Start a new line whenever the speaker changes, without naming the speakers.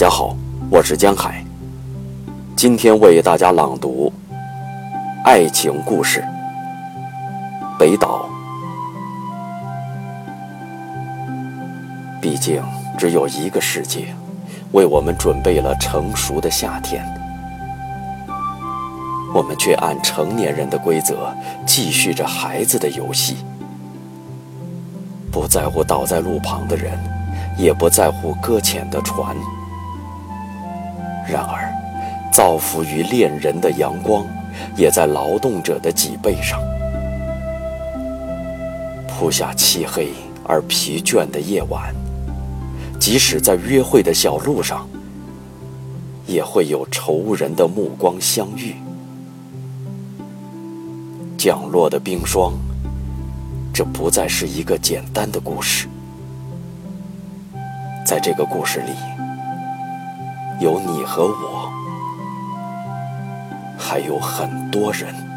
家好，我是江海。今天为大家朗读爱情故事《北岛》。毕竟只有一个世界，为我们准备了成熟的夏天，我们却按成年人的规则继续着孩子的游戏，不在乎倒在路旁的人，也不在乎搁浅的船。然而，造福于恋人的阳光，也在劳动者的脊背上铺下漆黑而疲倦的夜晚。即使在约会的小路上，也会有仇人的目光相遇。降落的冰霜，这不再是一个简单的故事。在这个故事里，有你和我，还有很多人。